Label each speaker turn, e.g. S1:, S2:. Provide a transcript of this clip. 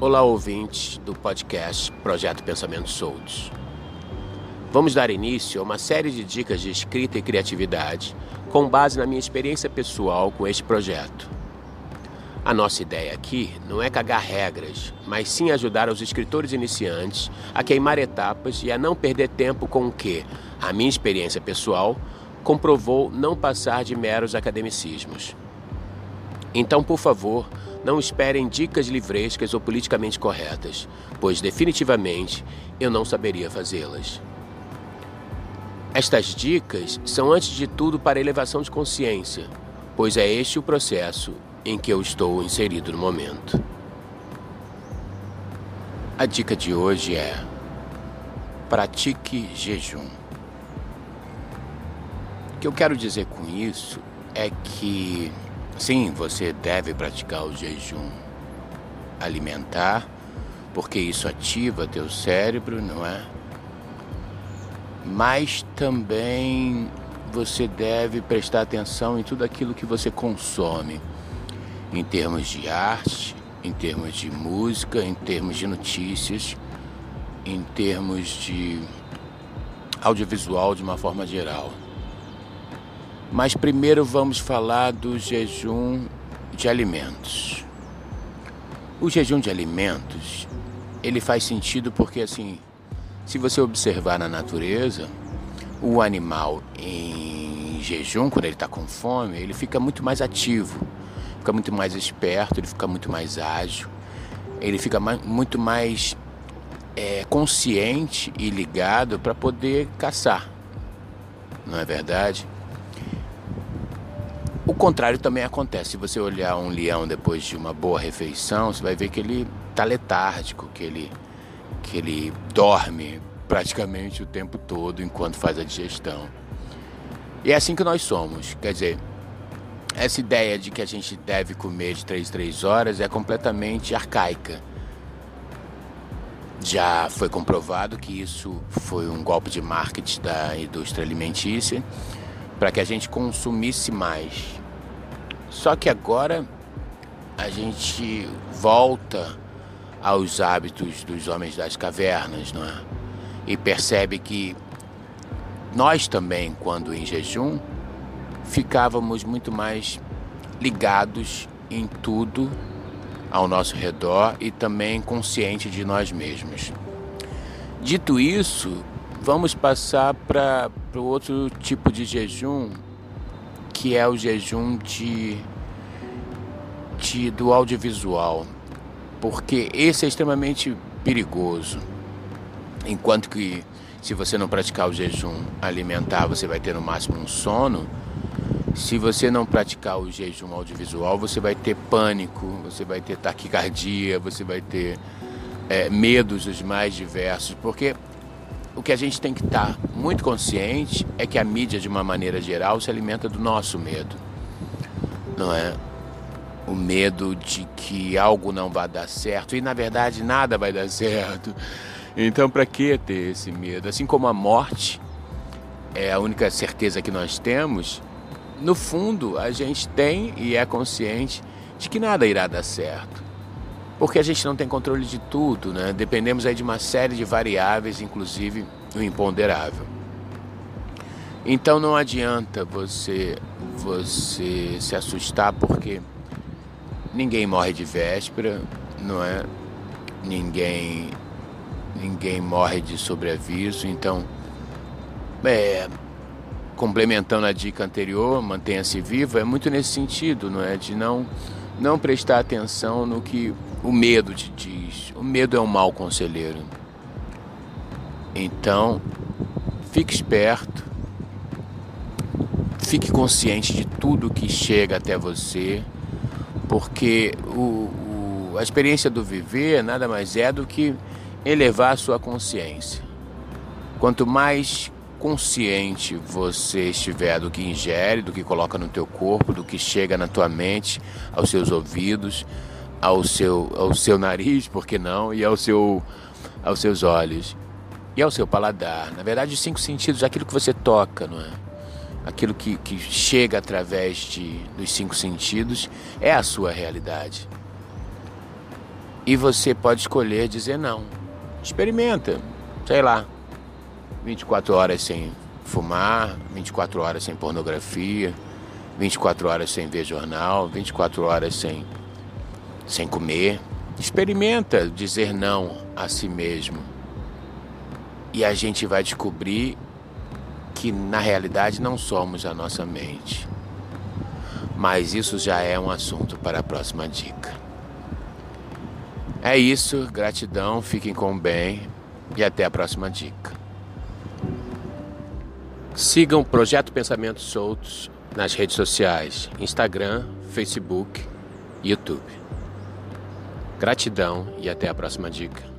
S1: Olá, ouvintes do podcast Projeto Pensamentos Soltos. Vamos dar início a uma série de dicas de escrita e criatividade com base na minha experiência pessoal com este projeto. A nossa ideia aqui não é cagar regras, mas sim ajudar os escritores iniciantes a queimar etapas e a não perder tempo com o que, a minha experiência pessoal, comprovou não passar de meros academicismos. Então, por favor, não esperem dicas livrescas ou politicamente corretas, pois definitivamente eu não saberia fazê-las. Estas dicas são, antes de tudo, para elevação de consciência, pois é este o processo em que eu estou inserido no momento. A dica de hoje é: pratique jejum. O que eu quero dizer com isso é que Sim, você deve praticar o jejum alimentar, porque isso ativa teu cérebro, não é? Mas também você deve prestar atenção em tudo aquilo que você consome, em termos de arte, em termos de música, em termos de notícias, em termos de audiovisual de uma forma geral. Mas primeiro vamos falar do jejum de alimentos. O jejum de alimentos, ele faz sentido porque assim, se você observar na natureza, o animal em jejum, quando ele está com fome, ele fica muito mais ativo, fica muito mais esperto, ele fica muito mais ágil, ele fica mais, muito mais é, consciente e ligado para poder caçar. Não é verdade? Contrário também acontece. Se você olhar um leão depois de uma boa refeição, você vai ver que ele está letárgico, que ele, que ele dorme praticamente o tempo todo enquanto faz a digestão. E é assim que nós somos. Quer dizer, essa ideia de que a gente deve comer de 3 3 horas é completamente arcaica. Já foi comprovado que isso foi um golpe de marketing da indústria alimentícia para que a gente consumisse mais. Só que agora a gente volta aos hábitos dos homens das cavernas, não é? E percebe que nós também, quando em jejum, ficávamos muito mais ligados em tudo ao nosso redor e também consciente de nós mesmos. Dito isso, vamos passar para o outro tipo de jejum que é o jejum de, de, do audiovisual, porque esse é extremamente perigoso. Enquanto que se você não praticar o jejum alimentar, você vai ter no máximo um sono. Se você não praticar o jejum audiovisual, você vai ter pânico, você vai ter taquicardia, você vai ter é, medos os mais diversos, porque o que a gente tem que estar tá muito consciente é que a mídia, de uma maneira geral, se alimenta do nosso medo. Não é? O medo de que algo não vai dar certo e, na verdade, nada vai dar certo. Então, para que ter esse medo? Assim como a morte é a única certeza que nós temos, no fundo, a gente tem e é consciente de que nada irá dar certo porque a gente não tem controle de tudo, né? Dependemos aí de uma série de variáveis, inclusive o imponderável. Então não adianta você você se assustar porque ninguém morre de véspera, não é? Ninguém ninguém morre de sobreaviso, então é, complementando a dica anterior, mantenha-se vivo, é muito nesse sentido, não é? De não não prestar atenção no que o medo te diz. O medo é um mau conselheiro. Então, fique esperto, fique consciente de tudo que chega até você, porque o, o, a experiência do viver nada mais é do que elevar a sua consciência. Quanto mais consciente você estiver do que ingere, do que coloca no teu corpo, do que chega na tua mente, aos seus ouvidos, ao seu, ao seu nariz, por que não, e ao seu, aos seus olhos e ao seu paladar. Na verdade, os cinco sentidos, aquilo que você toca, não é? Aquilo que, que chega através de, dos cinco sentidos é a sua realidade. E você pode escolher dizer não. Experimenta, sei lá, 24 horas sem fumar, 24 horas sem pornografia, 24 horas sem ver jornal, 24 horas sem, sem comer. Experimenta dizer não a si mesmo. E a gente vai descobrir que na realidade não somos a nossa mente. Mas isso já é um assunto para a próxima dica. É isso, gratidão, fiquem com bem e até a próxima dica. Sigam o Projeto Pensamentos Soltos nas redes sociais: Instagram, Facebook, YouTube. Gratidão e até a próxima dica.